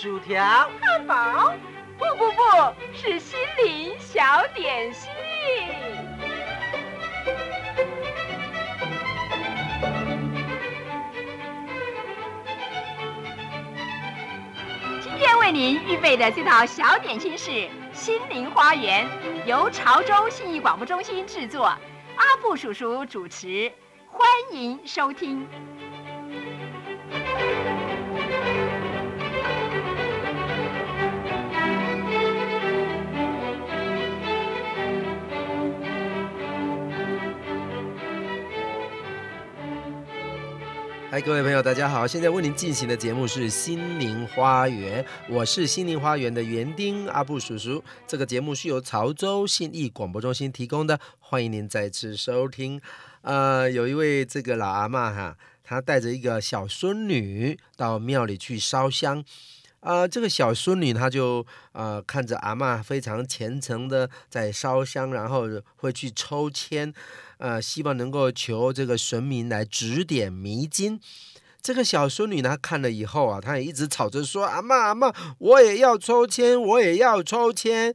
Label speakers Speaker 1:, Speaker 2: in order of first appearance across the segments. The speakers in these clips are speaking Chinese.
Speaker 1: 薯条、
Speaker 2: 汉堡，不不不，是心灵小点心。今天为您预备的这道小点心是心灵花园，由潮州信义广播中心制作，阿布叔叔主持，欢迎收
Speaker 1: 听。各位朋友，大家好！现在为您进行的节目是《心灵花园》，我是心灵花园的园丁阿布叔叔。这个节目是由潮州信义广播中心提供的，欢迎您再次收听。呃，有一位这个老阿嬷哈，她带着一个小孙女到庙里去烧香。呃，这个小孙女她就呃看着阿嬷非常虔诚的在烧香，然后会去抽签。呃，希望能够求这个神明来指点迷津。这个小孙女呢，看了以后啊，她也一直吵着说：“阿嬷，阿嬷，我也要抽签，我也要抽签。”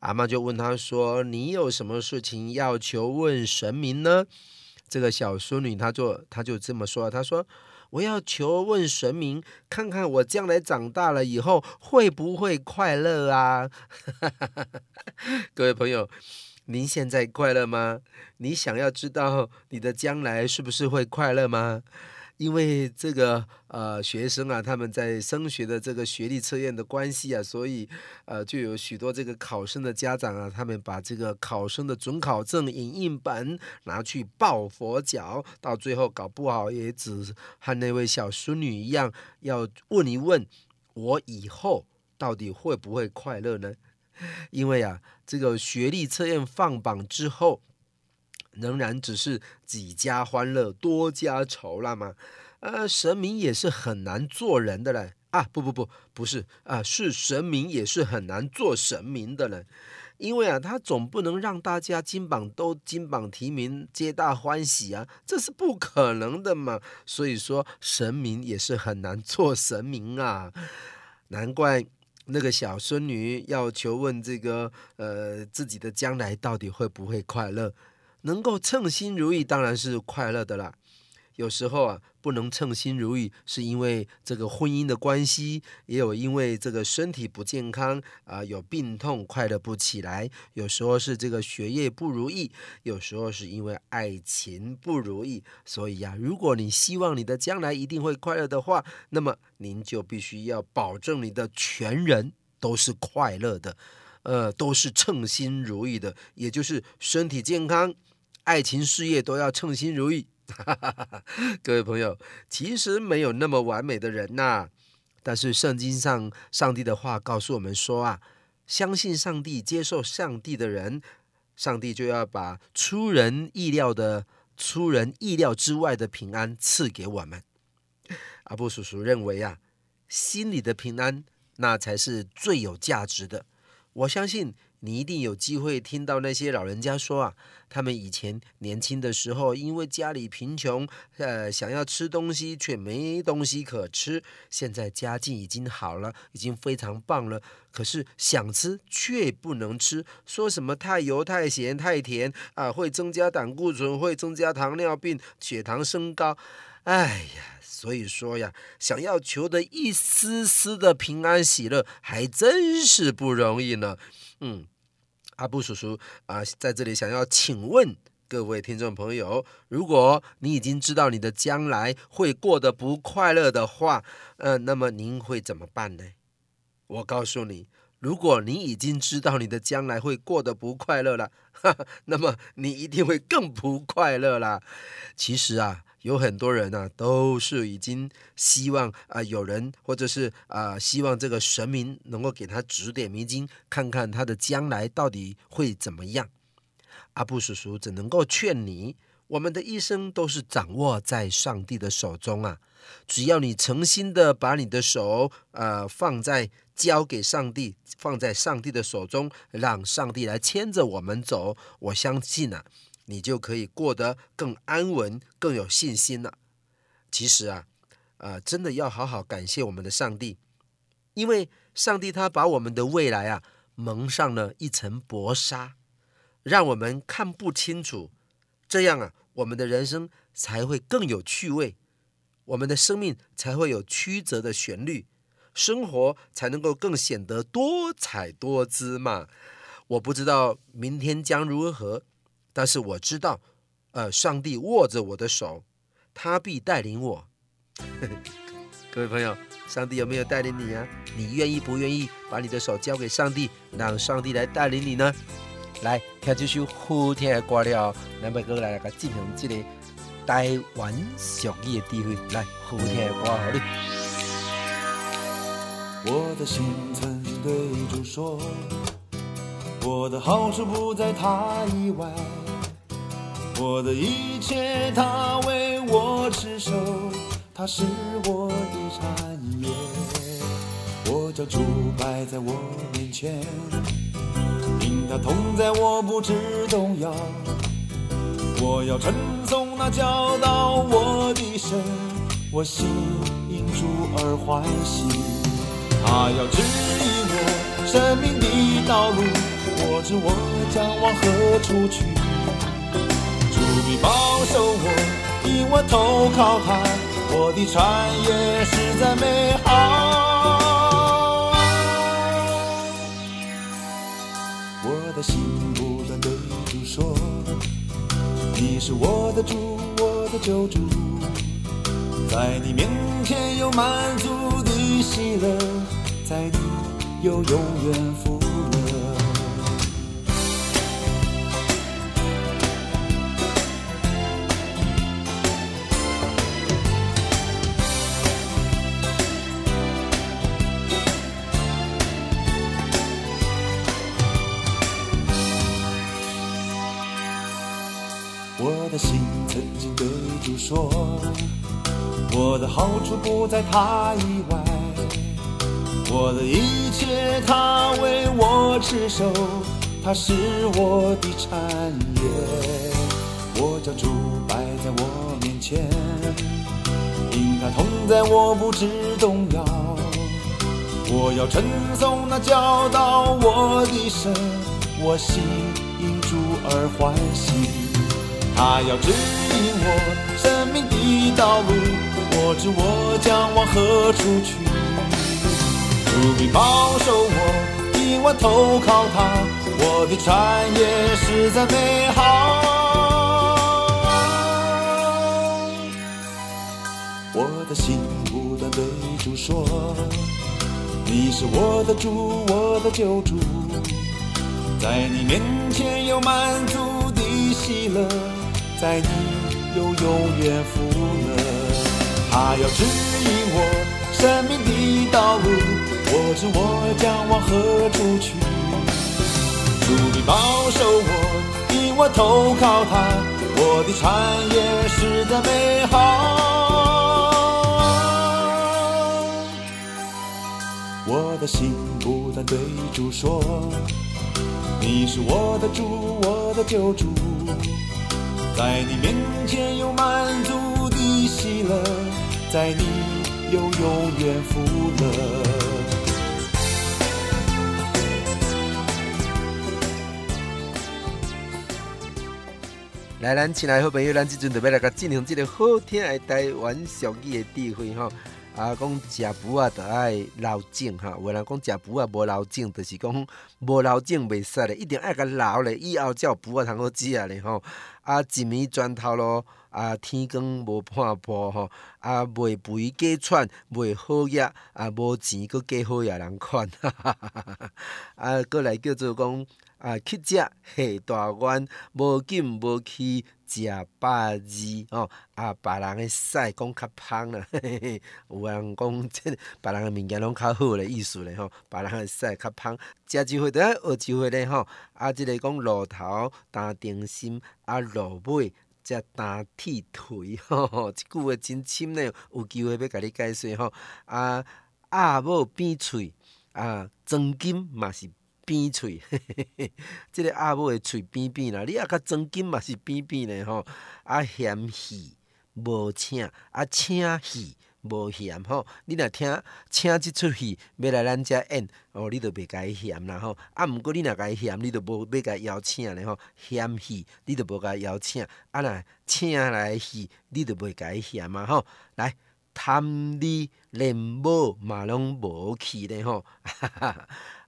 Speaker 1: 阿嬷就问她说：“你有什么事情要求问神明呢？”这个小孙女她就她就这么说：“她说我要求问神明，看看我将来长大了以后会不会快乐啊？” 各位朋友。您现在快乐吗？你想要知道你的将来是不是会快乐吗？因为这个呃学生啊，他们在升学的这个学历测验的关系啊，所以呃就有许多这个考生的家长啊，他们把这个考生的准考证影印本拿去抱佛脚，到最后搞不好也只和那位小孙女一样，要问一问我以后到底会不会快乐呢？因为啊，这个学历测验放榜之后，仍然只是几家欢乐多家愁了嘛。呃，神明也是很难做人的嘞啊！不不不，不是啊，是神明也是很难做神明的嘞。因为啊，他总不能让大家金榜都金榜题名，皆大欢喜啊，这是不可能的嘛。所以说，神明也是很难做神明啊，难怪。那个小孙女要求问这个呃自己的将来到底会不会快乐？能够称心如意当然是快乐的啦。有时候啊不能称心如意，是因为这个婚姻的关系，也有因为这个身体不健康啊、有病痛快乐不起来。有时候是这个学业不如意，有时候是因为爱情不如意。所以呀、如果你希望你的将来一定会快乐的话，那么您就必须要保证你的全人都是快乐的，呃，都是称心如意的，也就是身体健康、爱情事业都要称心如意。各位朋友，其实没有那么完美的人呐、但是圣经上上帝的话告诉我们说啊，相信上帝、接受上帝的人，上帝就要把出人意料的、出人意料之外的平安赐给我们。阿布叔叔认为啊，心里的平安那才是最有价值的。我相信。你一定有机会听到那些老人家说啊，他们以前年轻的时候，因为家里贫穷，呃，想要吃东西却没东西可吃。现在家境已经好了，已经非常棒了，可是想吃却不能吃，说什么太油、太咸、太甜啊，会增加胆固醇，会增加糖尿病，血糖升高。哎呀，所以说呀，想要求得一丝丝的平安喜乐，还真是不容易呢。嗯。阿布叔叔啊，在这里想要请问各位听众朋友，如果你已经知道你的将来会过得不快乐的话，呃，那么您会怎么办呢？我告诉你，如果你已经知道你的将来会过得不快乐了，哈哈，那么你一定会更不快乐啦。其实啊。有很多人呢、啊，都是已经希望啊、有人或者是啊、希望这个神明能够给他指点迷津，看看他的将来到底会怎么样。阿布叔叔只能够劝你，我们的一生都是掌握在上帝的手中啊！只要你诚心的把你的手，呃，放在交给上帝，放在上帝的手中，让上帝来牵着我们走，我相信啊，你就可以过得更安稳，更有信心了。其实啊，呃，真的要好好感谢我们的上帝，因为上帝他把我们的未来啊蒙上了一层薄纱，让我们看不清楚。这样啊，我们的人生才会更有趣味，我们的生命才会有曲折的旋律，生活才能够更显得多彩多姿嘛。我不知道明天将如何，但是我知道，呃，上帝握着我的手，他必带领我。各位朋友，上帝有没有带领你啊？你愿意不愿意把你的手交给上帝，让上帝来带领你呢？来听这首好听的歌了，南北哥来来个进行这个台湾俗语的智慧。来，好听的歌，好哩。
Speaker 3: 我的心曾经对主说，我的好处不在他以外，我的一切他为我持守，他是我的产业，我将主摆在我面前。因他同在，我不致动摇。我要称颂那教导我的神，我心因主而欢喜。他要指引我生命的道路，我知我将往何处去。主必保守我，因我投靠他，我的产业实在美好。我的心不断对主说：“你是我的主，我的救主，在你面前有满足的喜乐，在你有永远福。”不在他以外，我的一切他为我持守，他是我的产业。我将主摆在我面前，因他同在，我不致动摇。我要称颂那教导我的神，我心因主而欢喜。他要指引我生命的道路，我知我将往何处去。主必保守我，因我投靠他，我的产业实在美好。我的心不断对主说：你是我的主，我的救主，在你面前有满足的喜乐。在你有永远福，他要指引我生命的道路，我知我将往何处去。主必保守我，因我投靠他，我的产业实在美好。我的心不断对主说，你是我的主，我的救主。在你面前有满足的喜乐，在你有永远福乐。
Speaker 1: 来，咱亲爱好朋友，咱这阵就要来个进行这个好听的台湾俗语的智慧哈。啊，讲食补啊，就爱留种哈。有人讲食补啊，无留种，就是讲无留种袂使咧，一定爱甲留咧，以后才有补啊通好食咧吼。啊，一米砖头咯，啊，天光无半步吼，啊，袂肥过喘，袂好业，啊，无钱阁过好业人款，啊，阁来叫做讲啊，乞食下大碗，无紧无气。食百字吼，啊，别人的屎讲较芳啦，嘿嘿，有人讲即别人的物件拢较好的意思咧吼，别人的屎较芳，食一回得学一回咧吼，啊，即个讲露头担定心，啊，露尾才打铁腿吼 吼，即句话真深呢，有机会要甲你解释吼。啊，鸭母扁喙啊，装金嘛是扁喙，即个鸭母的喙扁扁啦，你啊甲装金嘛是扁扁的吼。啊，嫌鱼无请，啊请鱼。无嫌吼，你若听请即出戏要来咱遮演，哦，你着袂甲伊嫌啦吼。啊，毋过你若甲伊嫌，你着无要甲伊邀请咧吼。嫌戏，你着无甲伊邀请。啊，若请来戏，你着袂甲伊嫌嘛吼。来，贪你连某嘛拢无去咧吼。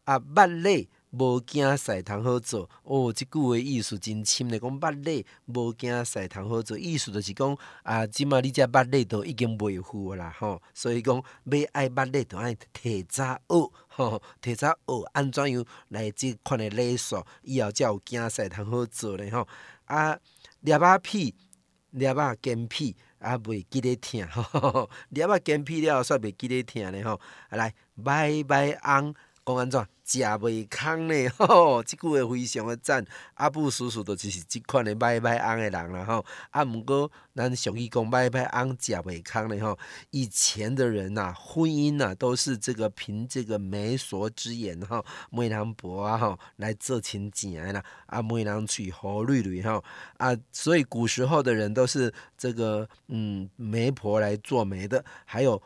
Speaker 1: 啊，捌礼。无惊赛通好做哦，即句话意思真深咧。讲捌礼无惊赛通好做，意思就是讲啊，即马你遮捌礼都已经袂赴啦吼。所以讲要爱捌礼，就爱提早学吼，提早学安怎样来即款诶礼数，以后才有惊赛通好做咧吼。啊，捏仔屁，捏仔肩屁，啊袂记咧疼吼，捏仔肩屁了，煞袂记咧疼咧吼。来，拜拜翁，讲安怎？食袂空呢，吼！即句话非常的赞。阿布叔叔都就是即款的买买翁的人啦，吼。啊，毋过咱俗语讲买买翁食袂空呢，吼。以前的人呐、啊，婚姻呐、啊，都是这个凭这个媒妁之言，吼，媒人婆啊，吼，来做亲情的啦。啊，媒人娶好瑞瑞，吼。啊，所以古时候的人都是这个嗯媒婆来做媒的，还有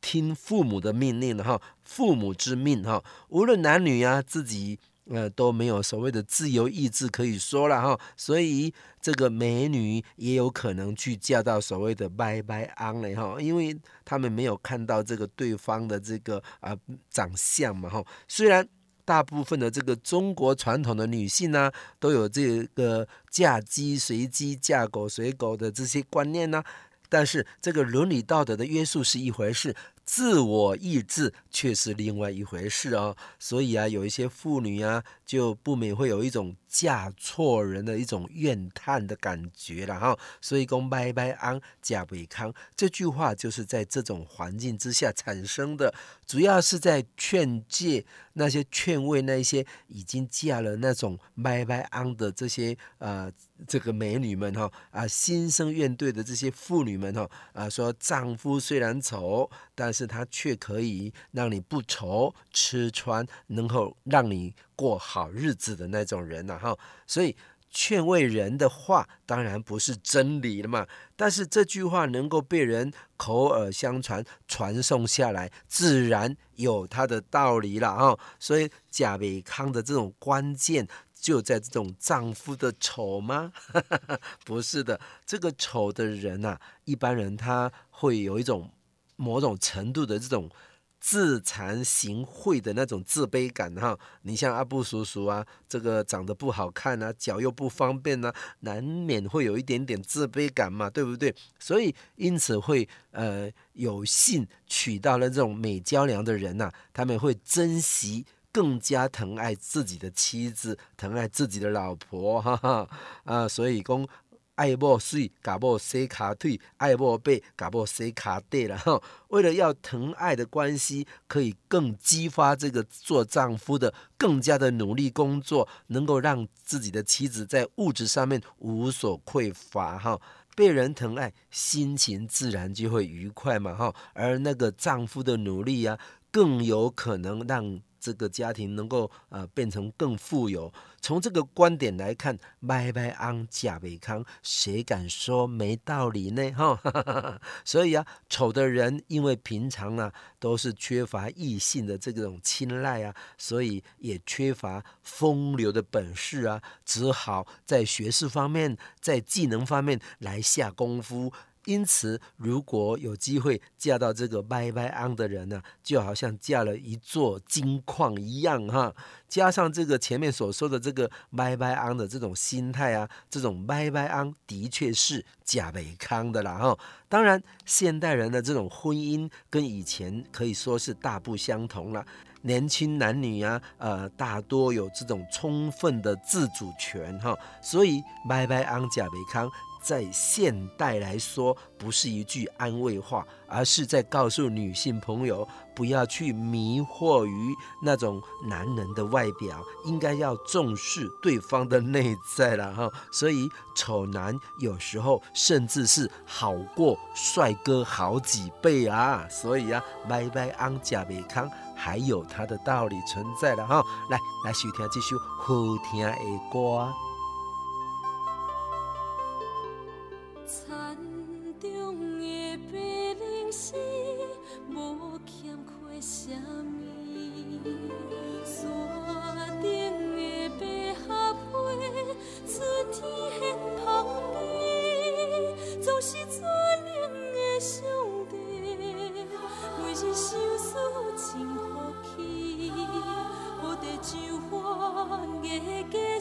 Speaker 1: 听父母的命令的，哈，父母之命，哈，无论男。女啊，自己呃都没有所谓的自由意志可以说了哈，所以这个美女也有可能去嫁到所谓的拜拜昂嘞哈，因为他们没有看到这个对方的这个啊、呃、长相嘛哈。虽然大部分的这个中国传统的女性呢、都有这个嫁鸡随鸡、嫁狗随狗的这些观念呢、但是这个伦理道德的约束是一回事。自我意志却是另外一回事哦，所以啊，有一些妇女啊，就不免会有一种嫁错人的一种怨叹的感觉了哈。所以讲拜拜安嫁不康这句话，就是在这种环境之下产生的，主要是在劝诫那些劝慰那些已经嫁了那种拜拜安的这些呃这个美女们哈。啊心生怨怼的这些妇女们哈。啊说丈夫虽然丑，但是他却可以让你不愁吃穿，能够让你过好日子的那种人呐，哈，所以劝慰人的话当然不是真理了嘛，但是这句话能够被人口耳相传传送下来，自然有它的道理了啊。所以贾维康的这种关键就在这种丈夫的丑吗？不是的，这个丑的人呐，一般人他会有一种。某种程度的这种自惭形秽的那种自卑感哈，你像阿布叔叔啊，这个长得不好看啊，脚又不方便、啊，难免会有一点点自卑感嘛，对不对？所以因此会呃有幸娶到了这种美娇娘的人呐、啊，他们会珍惜，更加疼爱自己的妻子，疼爱自己的老婆，哈哈啊，所以讲。爱某水，甲某洗骹腿；爱某白，甲某洗骹底了哈。为了要疼爱的关系，可以更激发这个做丈夫的更加的努力工作，能够让自己的妻子在物质上面无所匮乏哈。被人疼爱，心情自然就会愉快嘛哈。而那个丈夫的努力啊，更有可能让。这个家庭能够呃变成更富有，从这个观点来看，买买翁嫁袂康，谁敢说没道理呢？哈，所以啊，丑的人因为平常啊都是缺乏异性的这种青睐啊，所以也缺乏风流的本事啊，只好在学识方面，在技能方面来下功夫。因此，如果有机会嫁到这个买买翁的人呢，就好像嫁了一座金矿一样哈。加上这个前面所说的这个买买翁的这种心态啊，这种买买翁的确是假美康的啦哈。当然，现代人的这种婚姻跟以前可以说是大不相同了。
Speaker 4: 年轻男女啊，呃，大多有这种充分的自主权哈，所以拜拜安假维康。在现代来说，不是一句安慰话，而是在告诉女性朋友，不要去迷惑于那种男人的外表，应该要重视对方的内在了哈。所以丑男有时候甚至是好过帅哥好几倍啊。所以啊，拜拜安假美康还有它的道理存在的哈。来，来收听这首好听的歌。来，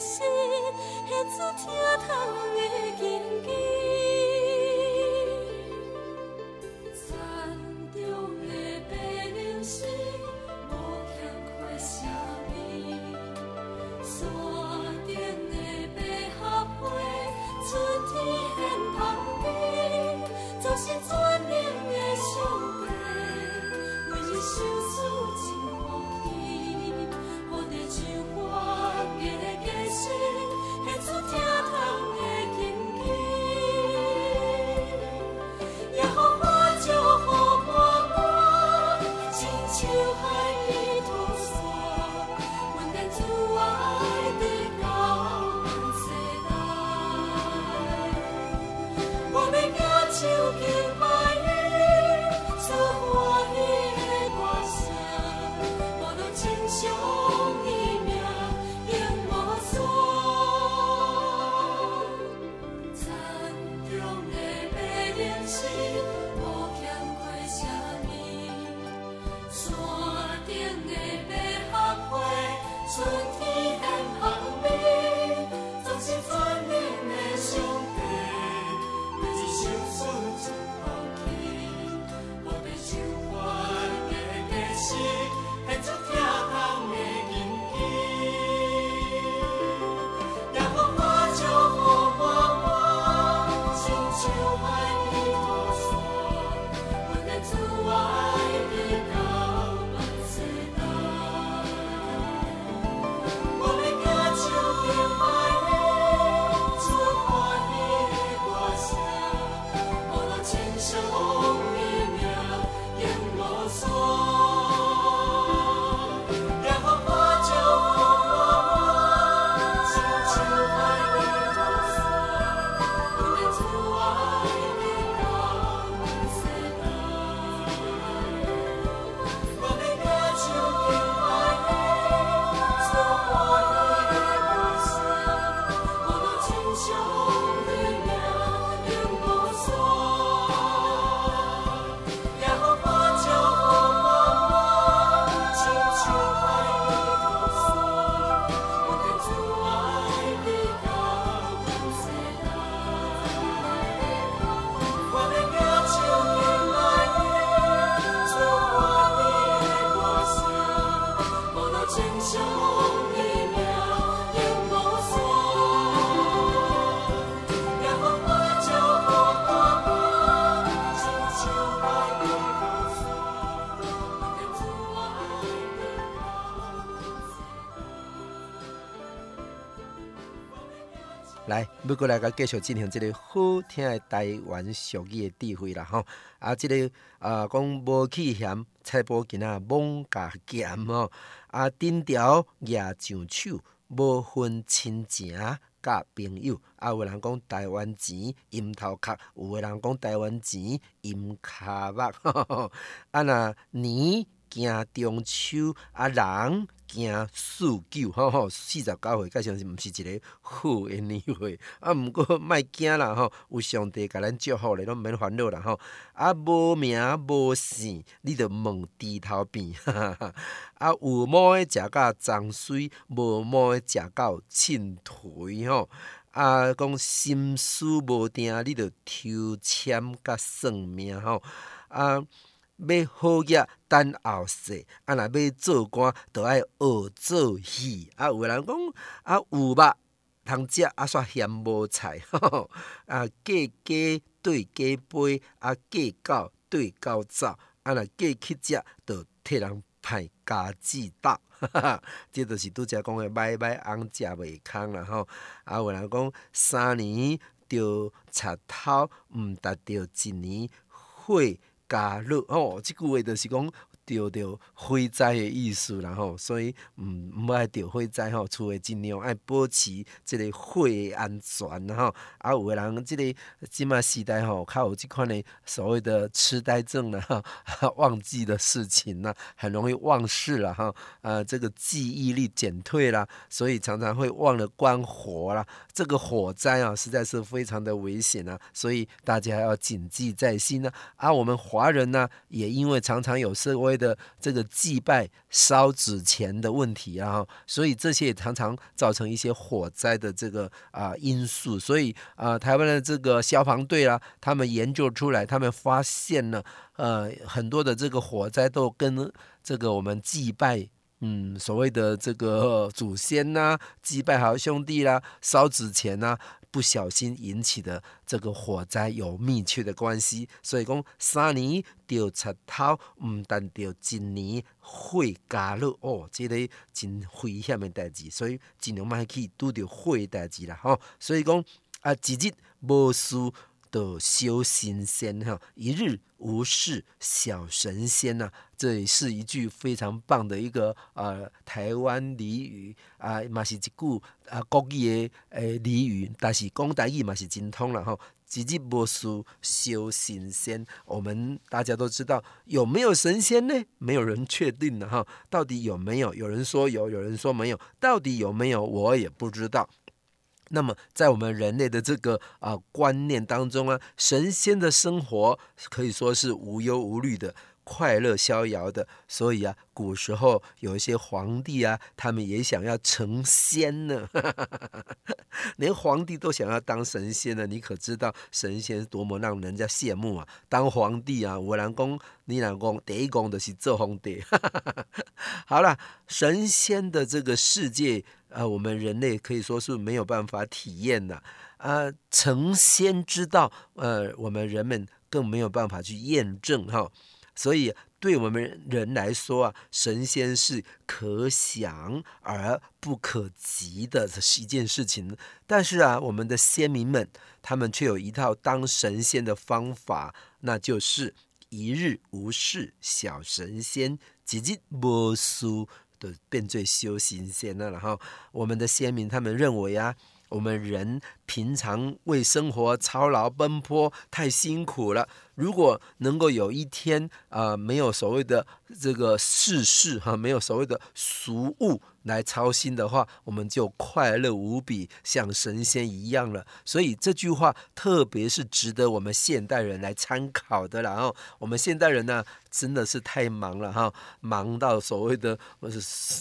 Speaker 4: 要过来个继续进行这个好听的台湾俗语的智慧啦吼。啊，这个啊讲无去嫌菜脯羹仔罔加咸吼。啊，顶条野上手，无分亲情甲朋友。啊，有人讲台湾钱阴头壳，有个人讲台湾钱阴骹目。啊，那你？惊中秋啊，人惊四九，吼吼，四十九岁，加上是毋是一个好诶年岁啊？毋过莫惊啦，吼，有上帝甲咱祝福咧，拢免烦恼啦，吼。啊，无名无姓，你着问猪头病。啊，有毛诶食甲脏水，无毛诶食到凊颓吼。啊，讲心思无定，你着抽签甲算命吼。啊。
Speaker 1: 要好业等后世，啊，若要做官，就爱学做戏。啊，有个人讲啊，有肉通食，啊，煞嫌无菜，呵呵啊，嫁鸡对鸡飞，啊，嫁狗对狗走，啊，若嫁去食，就替人歹家己斗。哈哈，这就是拄则讲的买买翁食袂空啦吼。啊，有人讲三年着贼头，毋达着一年火加热。哦，即句话就是讲。着着火灾的意思然后，所以毋毋爱着火灾吼，厝诶尽量爱保持即个火诶安全然后。啊，有诶人即个即马时代吼，较有即款诶所谓的痴呆症啦，忘记的事情啦，很容易忘事啦哈。啊，这个记忆力减退啦，所以常常会忘了关火啦。这个火灾啊，实在是非常的危险啊，所以大家要谨记在心呢。啊，我们华人呢，也因为常常有社会。的这个祭拜烧纸钱的问题啊，所以这些也常常造成一些火灾的这个啊因素。所以啊，台湾的这个消防队啊，他们研究出来，他们发现了呃很多的这个火灾都跟这个我们祭拜嗯所谓的这个祖先呐、啊、祭拜好兄弟啦、烧纸钱呐、啊。不小心引起的这个火灾有密切的关系，所以讲三年着贼头，毋但着一年火加热哦，这个真危险的代志，所以尽量莫去拄着火的代志啦吼。所以讲啊，一日无事。的修行仙哈，一日无事小神仙呐、啊，这也是一句非常棒的一个呃台湾俚语啊，嘛是一句啊国语的诶俚语，但是讲台语嘛是精通了哈。一日无事修行仙，我们大家都知道有没有神仙呢？没有人确定的哈，到底有没有？有人说有，有人说没有，到底有没有？我也不知道。那么，在我们人类的这个啊、观念当中啊，神仙的生活可以说是无忧无虑的、快乐逍遥的。所以啊，古时候有一些皇帝啊，他们也想要成仙呢，连皇帝都想要当神仙呢。你可知道神仙多么让人家羡慕啊？当皇帝啊，我老公、你老公，第一功的是做皇帝。好了，神仙的这个世界。呃，我们人类可以说是没有办法体验的，啊，成仙之道，呃，我们人们更没有办法去验证哈。所以，对我们人来说啊，神仙是可想而不可及的一件事情。但是啊，我们的先民们，他们却有一套当神仙的方法，那就是一日无事小神仙，一日无事。变最修行仙了，然后我们的先民他们认为啊，我们人平常为生活操劳奔波太辛苦了，如果能够有一天啊、呃，没有所谓的这个世事哈，没有所谓的俗物。来操心的话，我们就快乐无比，像神仙一样了。所以这句话特别是值得我们现代人来参考的。然后我们现代人呢，真的是太忙了哈，忙到所谓的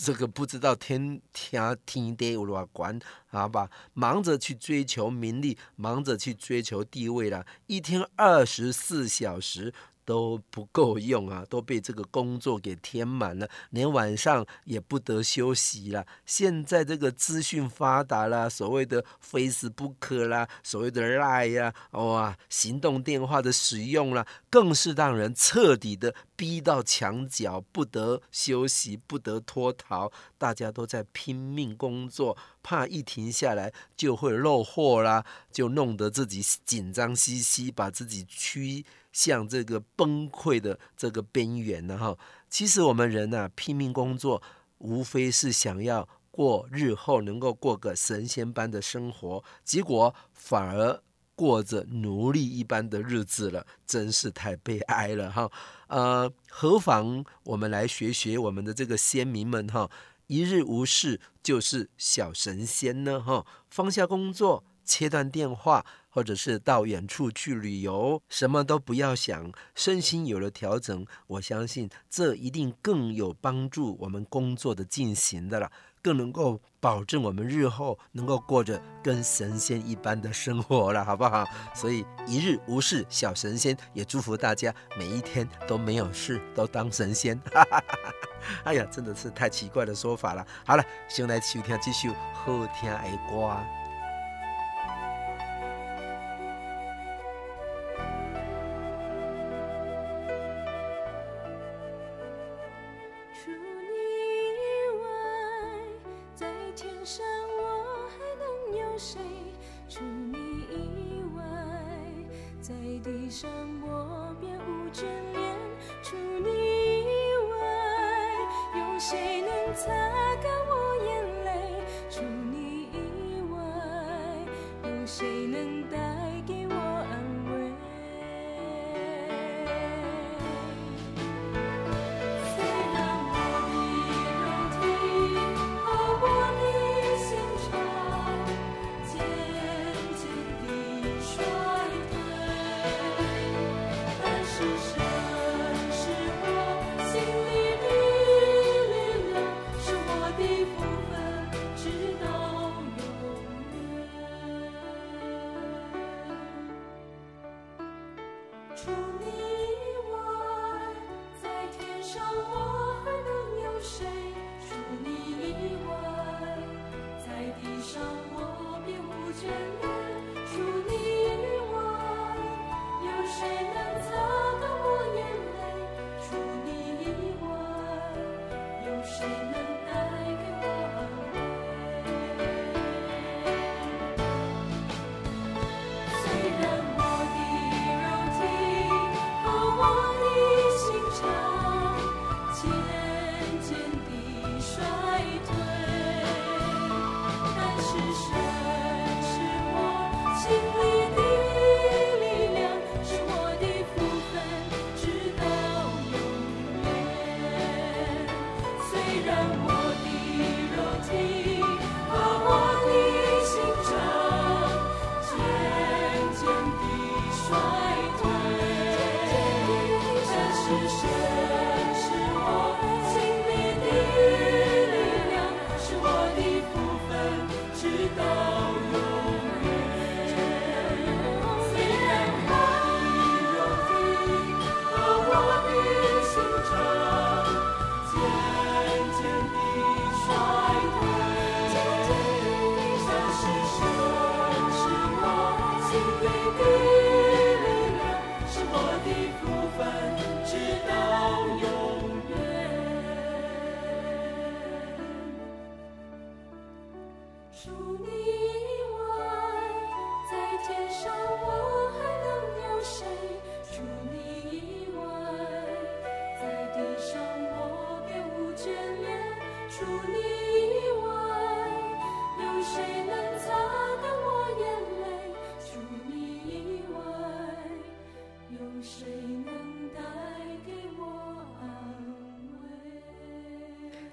Speaker 1: 这个不知道天天天地有多广，好吧？忙着去追求求名利，忙着去追求地位了，一天二十四小时。都不够用啊，都被这个工作给填满了，连晚上也不得休息了。现在这个资讯发达了，所谓的 Facebook 啦，所谓的 Line 呀，哇，行动电话的使用啦，更是让人彻底的逼到墙角，不得休息，不得脱逃。大家都在拼命工作，怕一停下来就会漏货啦，就弄得自己紧张兮兮，把自己驱。像这个崩溃的这个边缘呢，哈，其实我们人呐、啊，拼命工作，无非是想要过日后能够过个神仙般的生活，结果反而过着奴隶一般的日子了，真是太悲哀了，哈。呃，何妨我们来学学我们的这个先民们，哈，一日无事就是小神仙呢，哈，放下工作，切断电话。或者是到远处去旅游，什么都不要想，身心有了调整，我相信这一定更有帮助我们工作的进行的了。
Speaker 4: 更能够保证我们日后能够过着跟神仙一般的生活了，好不好？所以一日无事小神仙，也祝福大家每一天都没有事，都当神仙。哎呀，真的是太奇怪的说法了。好了，先来收听这首好听的歌。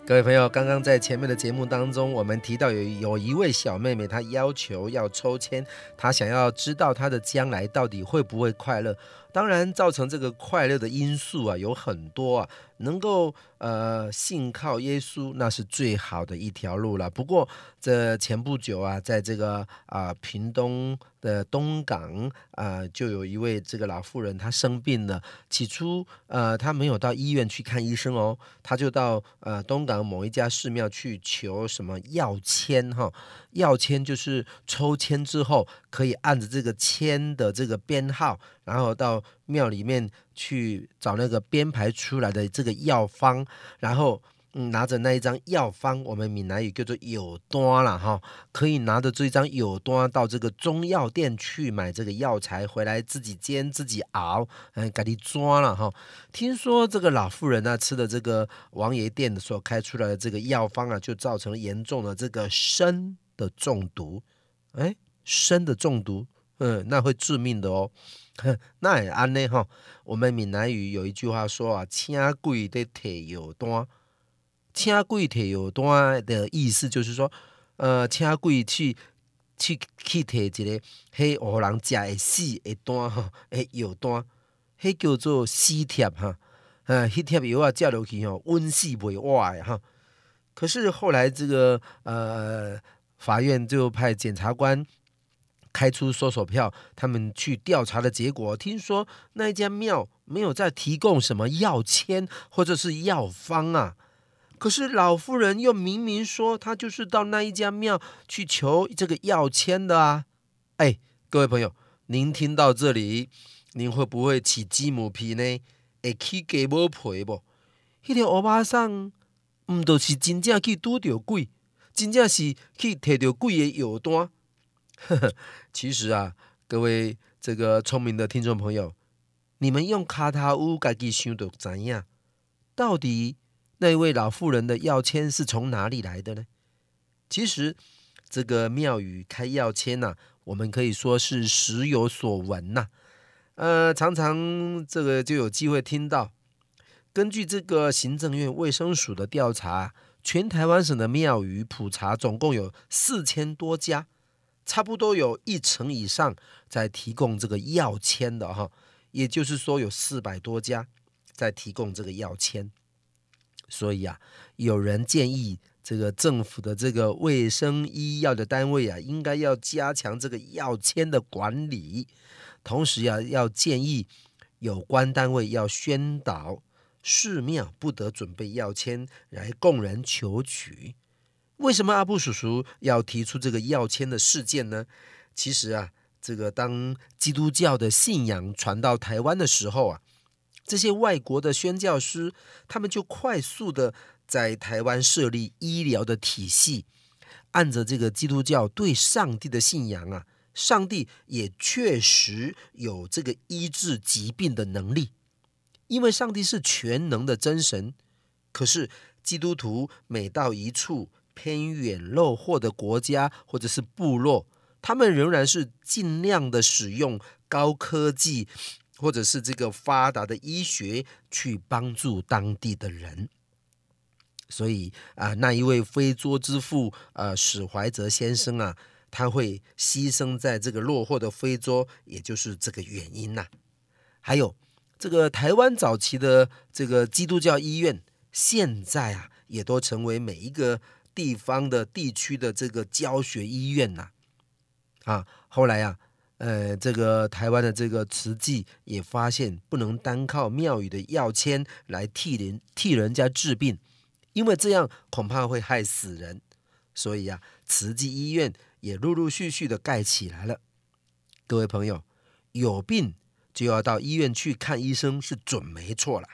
Speaker 4: 各位朋友，刚刚在前面的节目当中，我们提到有有一位小妹妹，她要求要抽签，她想要知道她的将来到底会不会快乐。当然，造成这个快乐的因素啊有很多啊，能够呃信靠耶稣，那是最好的一条路了。不过，这前不久啊，在这个啊、屏东的东港啊、就有一位这个老妇人，她生病了。起初呃，她没有到医院去看医生哦，她就到呃东港某一家寺庙去求什么药签哈。药签就是抽签之后可以按着这个签的这个编号，然后到庙里面去找那个编排出来的这个药方，然后嗯拿着那一张药方，我们闽南语叫做有单了哈，可以拿着这一张有单到这个中药店去买这个药材回来自己煎自己熬，嗯，给你抓了哈。听说这个老妇人呢吃的这个王爷店的所开出来的这个药方啊，就造成严重的这个砷的中毒，哎，砷的中毒，嗯，那会致命的哦。那也安呢哈。我们闽南语有一句话说啊，请贵的提药单，请贵提药单的意思就是说，呃，请贵去去去提一个黑让人食会死的单哈，诶，药单，迄叫做死贴哈，呃，迄贴药啊，食落去吼，温死袂活的哈。
Speaker 1: 可是后来这个呃，法院就派检察官开出搜索票，他们去调查的结果，听说那一家庙没有再提供什么药签或者是药方啊。可是老妇人又明明说，她就是到那一家庙去求这个药签的啊。哎，各位朋友，您听到这里，您会不会起鸡母皮呢？会起鸡母皮不？那条欧巴桑，唔都是真正去拄着鬼，真正是去摕到鬼的药单。呵呵，其实啊，各位这个聪明的听众朋友，你们用卡塔乌家己想到怎样？到底那位老妇人的药签是从哪里来的呢？其实这个庙宇开药签呐、我们可以说是时有所闻呐，呃，常常这个就有机会听到。根据这个行政院卫生署的调查，全台湾省的庙宇普查总共有四千多家，差不多有一成以上在提供这个药签的哈，也就是说有四百多家在提供这个药签。所以啊，有人建议。这个政府的这个卫生医药的单位啊，应该要加强这个药签的管理，同时要要建议有关单位要宣导寺庙不得准备药签来供人求取。为什么阿布叔叔要提出这个药签的事件呢？其实啊，这个当基督教的信仰传到台湾的时候啊，这些外国的宣教师他们就快速的。在台湾设立医疗的体系，按着这个基督教对上帝的信仰啊，上帝也确实有这个医治疾病的能力，因为上帝是全能的真神。可是基督徒每到一处偏远落后的国家或者是部落，他们仍然是尽量的使用高科技或者是这个发达的医学去帮助当地的人。所以啊，那一位非洲之父，呃，史怀哲先生啊，他会牺牲在这个落后的非洲，也就是这个原因呐。还有这个台湾早期的这个基督教医院，现在啊，也都成为每一个地方的地区的这个教学医院呐。啊，后来啊，呃，这个台湾的这个慈济也发现，不能单靠庙宇的药签来替人替人家治病。因为这样恐怕会害死人，所以啊，慈济医院也陆陆续续的盖起来了。各位朋友，有病就要到医院去看医生是准没错了。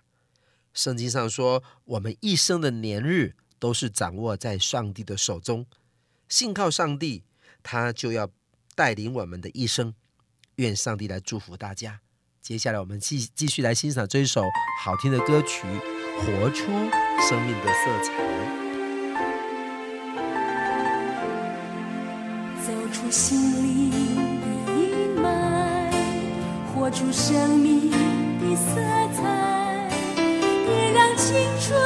Speaker 1: 圣经上说，我们一生的年日都是掌握在上帝的手中，信靠上帝，他就要带领我们的一生。愿上帝来祝福大家。接下来我们继继续来欣赏这一首好听的歌曲。活出生命的色彩，
Speaker 4: 走出心灵的阴霾，活出生命的色彩，别让青春，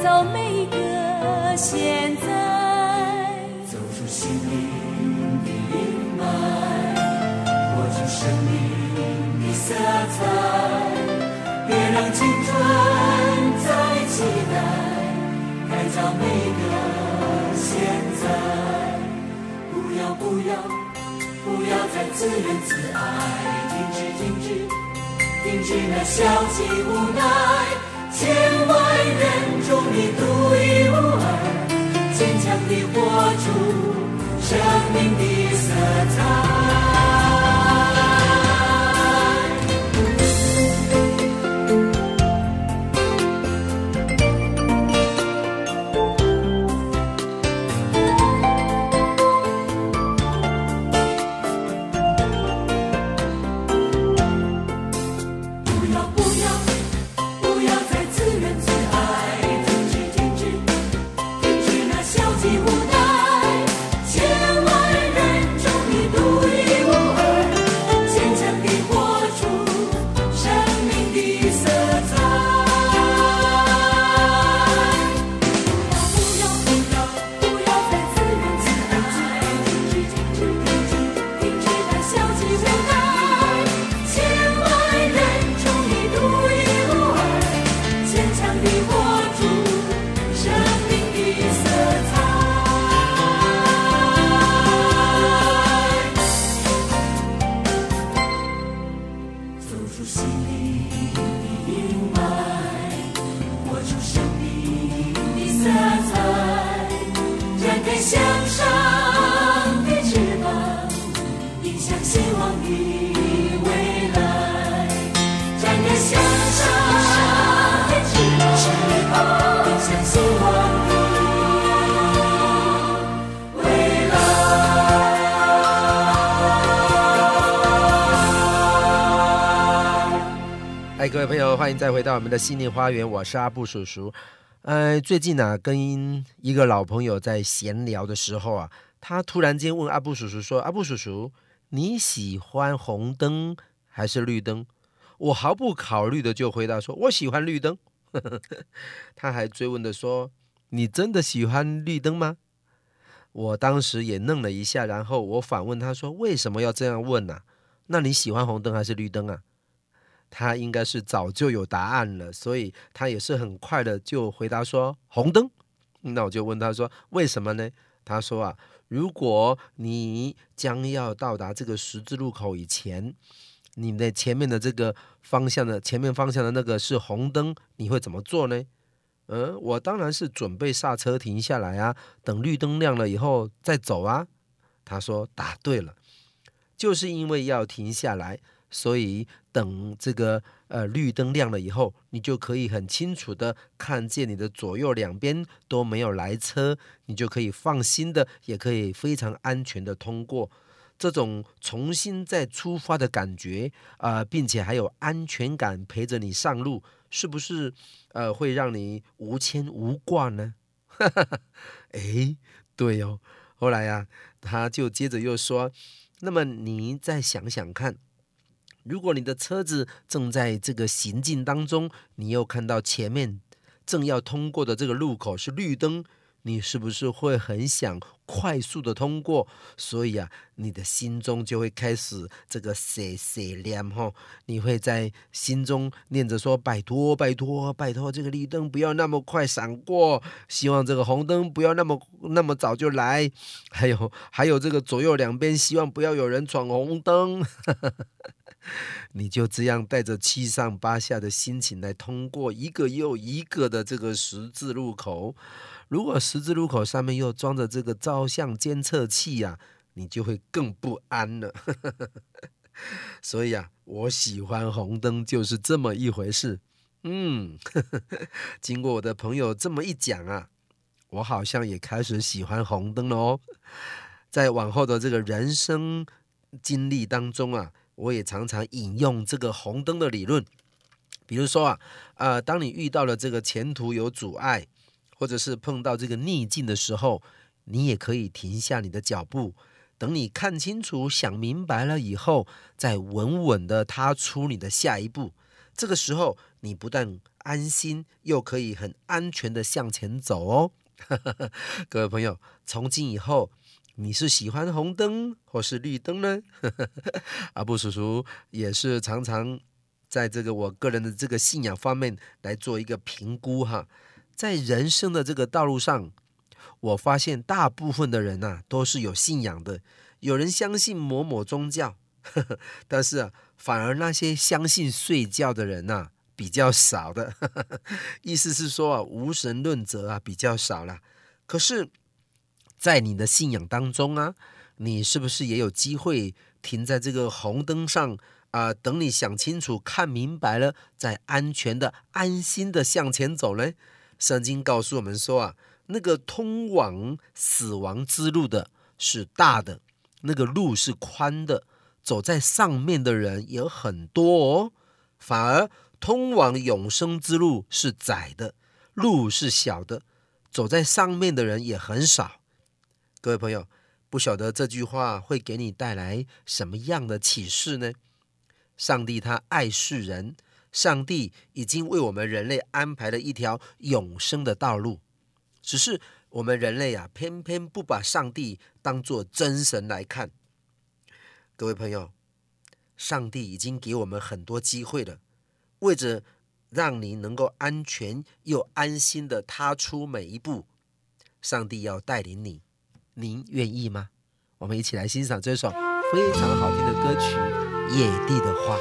Speaker 4: 改造每个现在。
Speaker 3: 走出心灵的阴霾，活出生命的色彩。别让青春再期待，改造每个现在。不要不要不要再自怨自艾，停止停止停止那消极无奈。
Speaker 4: 欢迎
Speaker 1: 再回到我们的心灵花园，我是阿布叔叔。呃，最近啊，跟一个老朋友在闲聊的时候啊，他突然间问阿布叔叔说：“阿布叔叔，你喜欢红灯还是绿灯？”我毫不考虑的就回答说：“我喜欢绿灯。”他还追问的说：“你真的喜欢绿灯吗？”我当时也愣了一下，然后我反问他说：“为什么要这样问呢、那你喜欢红灯还是绿灯啊？”他应该是早就有答案了，所以他也是很快的就回答说红灯。那我就问他说为什么呢？他说啊，如果你将要到达这个十字路口以前，你的前面的这个方向的前面方向的那个是红灯，你会怎么做呢？嗯，我当然是准备刹车停下来啊，等绿灯亮了以后再走啊。他说答对了，就是因为要停下来。所以等这个呃绿灯亮了以后，你就可以很清楚的看见你的左右两边都没有来车，你就可以放心的，也可以非常安全的通过。这种重新再出发的感觉啊、并且还有安全感陪着你上路，是不是呃会让你无牵无挂呢？哎，对哦。后来呀、啊，他就接着又说，那么你再想想看。如果你的车子正在这个行进当中，你又看到前面正要通过的这个路口是绿灯，你是不是会很想快速的通过？所以啊，你的心中就会开始这个碎碎念哈，你会在心中念着说：拜托，拜托，拜托，这个绿灯不要那么快闪过，希望这个红灯不要那么那么早就来，还有还有这个左右两边，希望不要有人闯红灯。你就这样带着七上八下的心情来通过一个又一个的这个十字路口。如果十字路口上面又装着这个照相监测器呀，你就会更不安了。所以啊，我喜欢红灯就是这么一回事。嗯，经过我的朋友这么一讲啊，我好像也开始喜欢红灯了哦。在往后的这个人生经历当中啊。我也常常引用这个红灯的理论，比如说啊，呃，当你遇到了这个前途有阻碍，或者是碰到这个逆境的时候，你也可以停下你的脚步，等你看清楚、想明白了以后，再稳稳的踏出你的下一步。这个时候，你不但安心，又可以很安全的向前走哦。各位朋友，从今以后。你是喜欢红灯或是绿灯呢？阿布叔叔也是常常在这个我个人的这个信仰方面来做一个评估哈。在人生的这个道路上，我发现大部分的人呐、啊、都是有信仰的，有人相信某某宗教，但是啊，反而那些相信睡觉的人呐、啊、比较少的。意思是说啊，无神论者啊比较少了。可是。在你的信仰当中啊，你是不是也有机会停在这个红灯上啊、等你想清楚、看明白了，再安全的、安心的向前走呢？圣经告诉我们说啊，那个通往死亡之路的是大的，那个路是宽的，走在上面的人有很多哦。反而通往永生之路是窄的，路是小的，走在上面的人也很少。各位朋友，不晓得这句话会给你带来什么样的启示呢？上帝他爱世人，上帝已经为我们人类安排了一条永生的道路，只是我们人类啊，偏偏不把上帝当做真神来看。各位朋友，上帝已经给我们很多机会了，为着让你能够安全又安心的踏出每一步，上帝要带领你。您愿意吗？我们一起来欣赏这首非常好听的歌曲《野地的花》。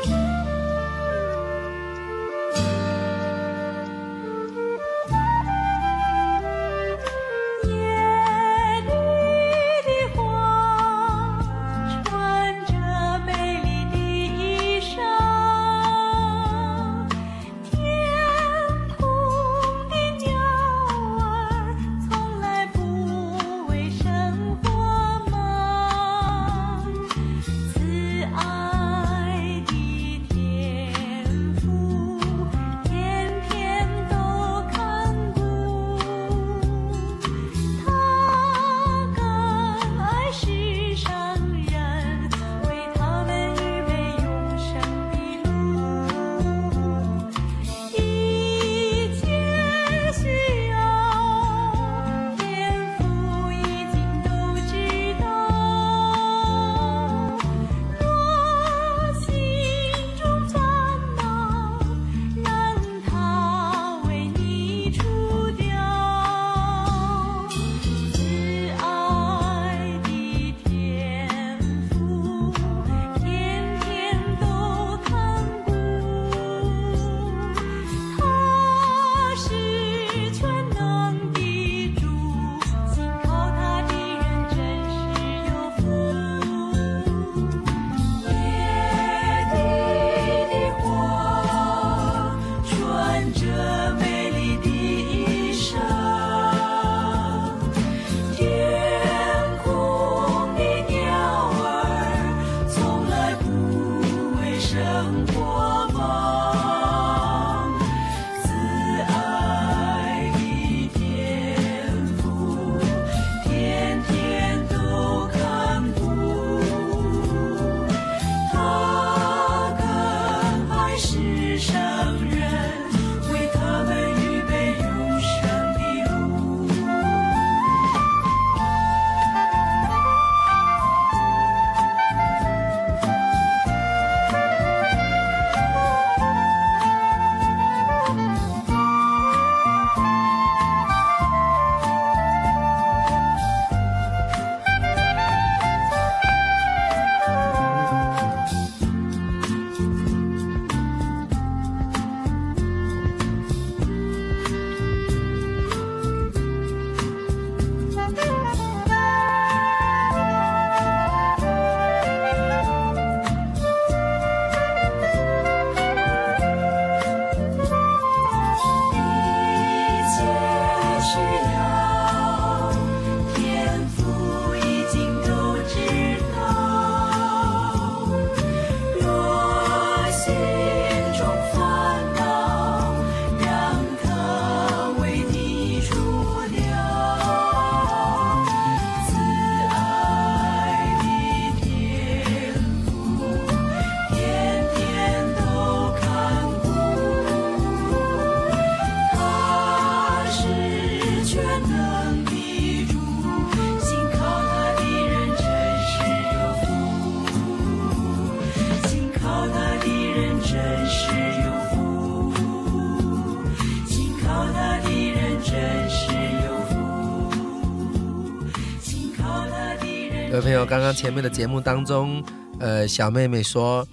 Speaker 1: 刚刚前面的节目当中，呃，小妹妹说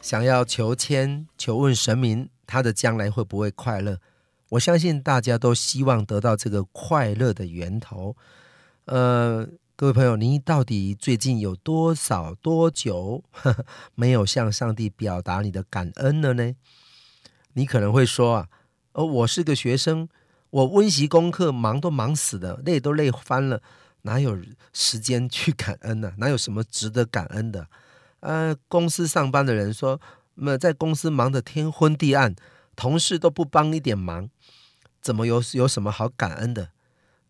Speaker 1: 想要求签，求问神明，她的将来会不会快乐？我相信大家都希望得到这个快乐的源头。呃，各位朋友，你到底最近有多少多久没有向上帝表达你的感恩了呢？你可能会说啊，哦，我是个学生，我温习功课忙都忙死了，累都累翻了。哪有时间去感恩呢、哪有什么值得感恩的？呃，公司上班的人说，那在公司忙得天昏地暗，同事都不帮一点忙，怎么有有什么好感恩的？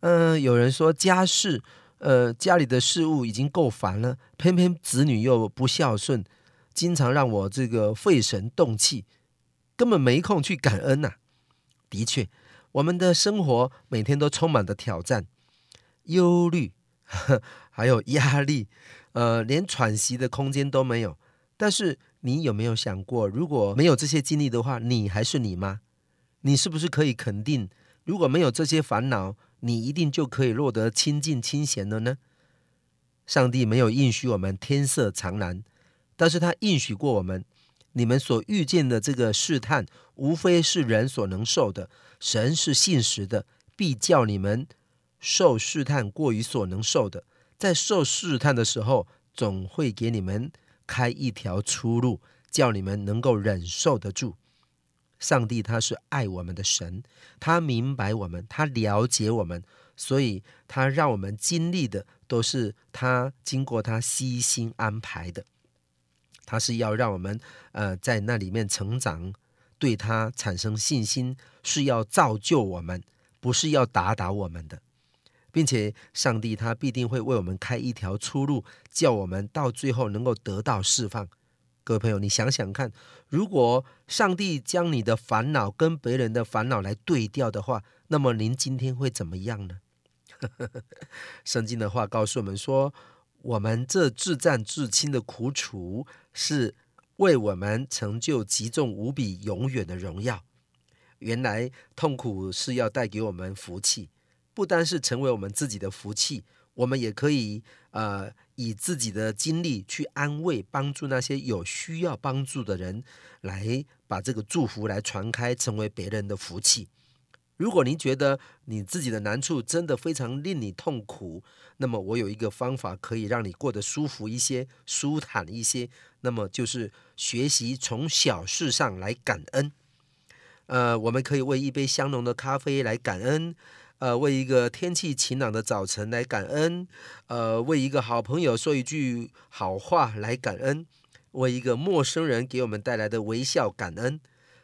Speaker 1: 嗯、有人说家事，呃，家里的事务已经够烦了，偏偏子女又不孝顺，经常让我这个费神动气，根本没空去感恩呐、的确，我们的生活每天都充满着挑战。忧虑，还有压力，呃，连喘息的空间都没有。但是你有没有想过，如果没有这些经历的话，你还是你吗？你是不是可以肯定，如果没有这些烦恼，你一定就可以落得清净清闲了呢？上帝没有应许我们天色常蓝，但是他应许过我们，你们所遇见的这个试探，无非是人所能受的。神是信实的，必叫你们。受试探过于所能受的，在受试探的时候，总会给你们开一条出路，叫你们能够忍受得住。上帝他是爱我们的神，他明白我们，他了解我们，所以他让我们经历的都是他经过他悉心安排的。他是要让我们呃在那里面成长，对他产生信心，是要造就我们，不是要打倒我们的。并且，上帝他必定会为我们开一条出路，叫我们到最后能够得到释放。各位朋友，你想想看，如果上帝将你的烦恼跟别人的烦恼来对调的话，那么您今天会怎么样呢？圣经的话告诉我们说，我们这至暂至轻的苦楚，是为我们成就极重无比、永远的荣耀。原来痛苦是要带给我们福气。不单是成为我们自己的福气，我们也可以呃以自己的经历去安慰、帮助那些有需要帮助的人，来把这个祝福来传开，成为别人的福气。如果您觉得你自己的难处真的非常令你痛苦，那么我有一个方法可以让你过得舒服一些、舒坦一些，那么就是学习从小事上来感恩。呃，我们可以为一杯香浓的咖啡来感恩。呃，为一个天气晴朗的早晨来感恩，呃，为一个好朋友说一句好话来感恩，为一个陌生人给我们带来的微笑感恩。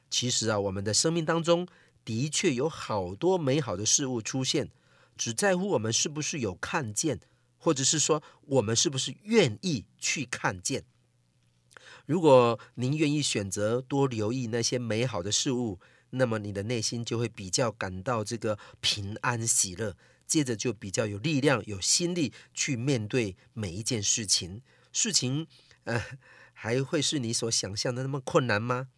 Speaker 1: 其实啊，我们的生命当中的确有好多美好的事物出现，只在乎我们是不是有看见，或者是说我们是不是愿意去看见。如果您愿意选择多留意那些美好的事物。那么你的内心就会比较感到这个平安喜乐，接着就比较有力量、有心力去面对每一件事情。事情，呃，还会是你所想象的那么困难吗？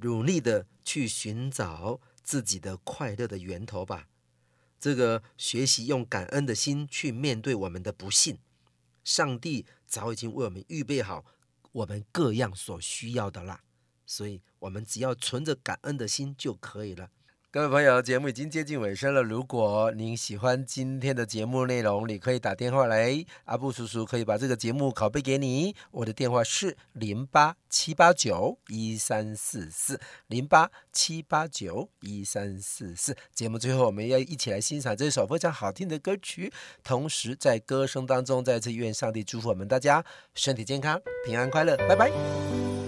Speaker 1: 努力的去寻找自己的快乐的源头吧。这个学习用感恩的心去面对我们的不幸，上帝早已经为我们预备好我们各样所需要的啦。所以，我们只要存着感恩的心就可以了。各位朋友，节目已经接近尾声了。如果您喜欢今天的节目内容，你可以打电话来，阿布叔叔可以把这个节目拷贝给你。我的电话是零八七八九一三四四零八七八九一三四四。节目最后，我们要一起来欣赏这首非常好听的歌曲，同时在歌声当中再次愿上帝祝福我们大家身体健康、平安快乐。拜拜。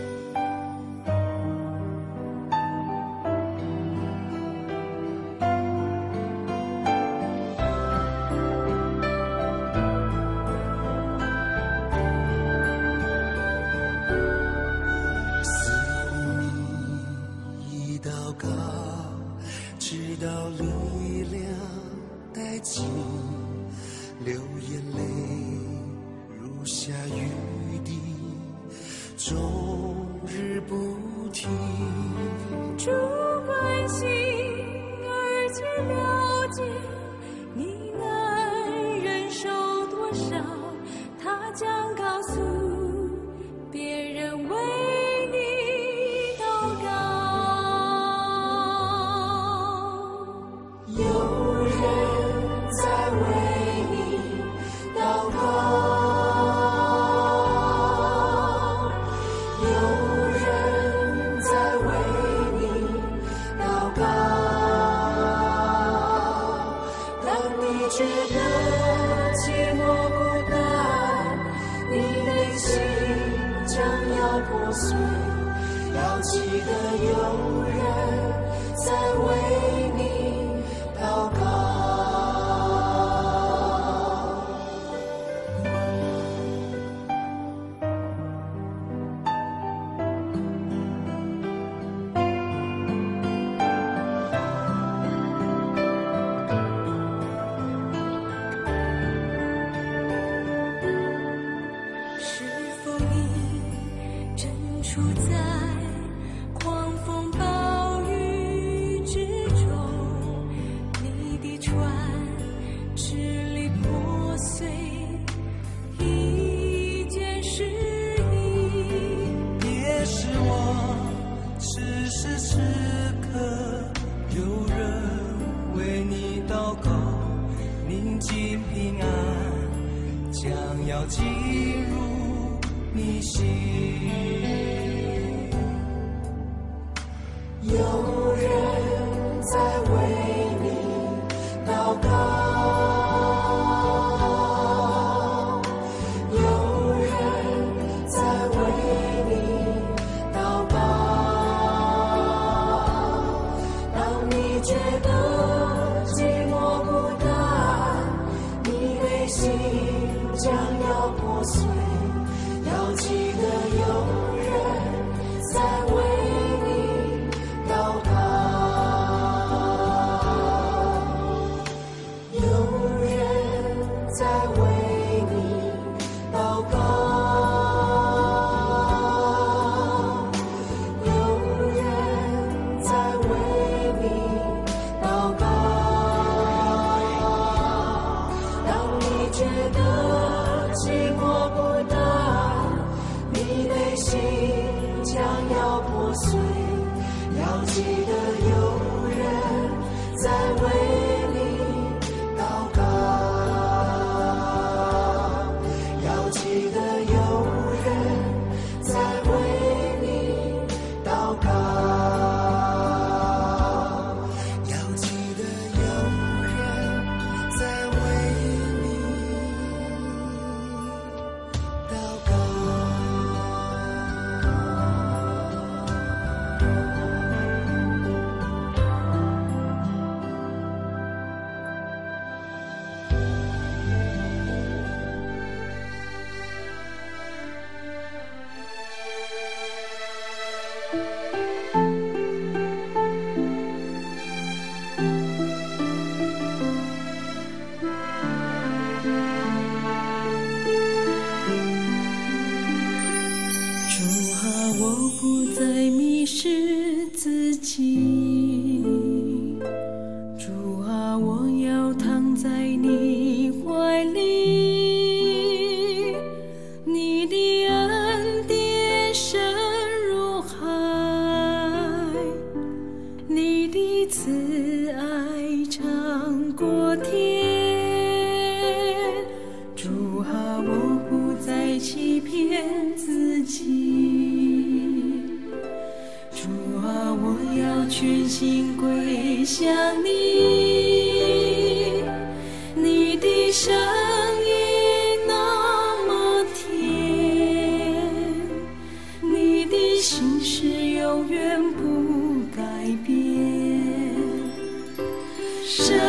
Speaker 4: 是